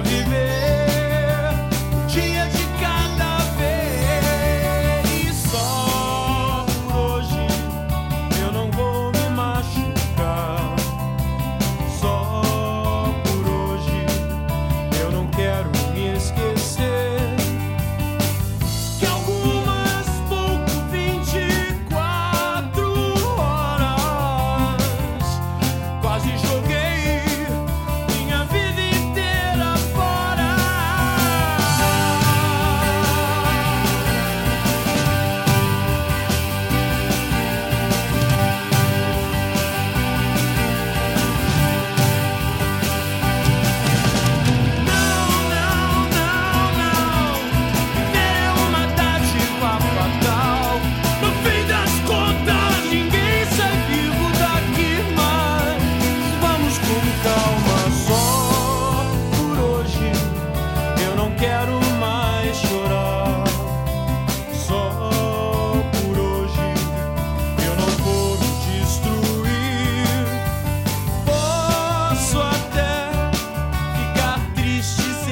viver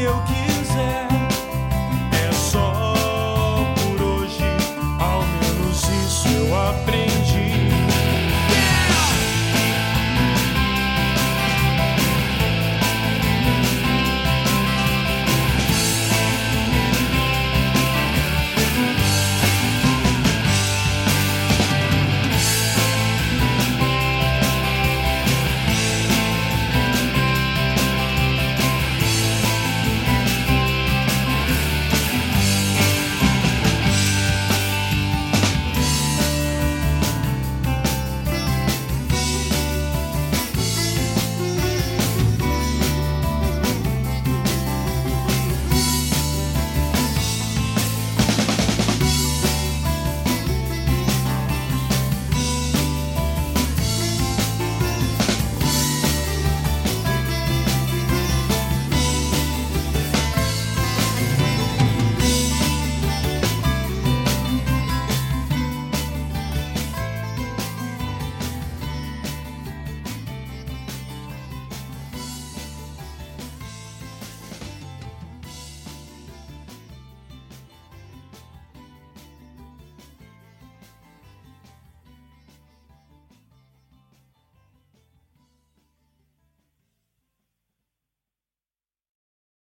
eu quiser.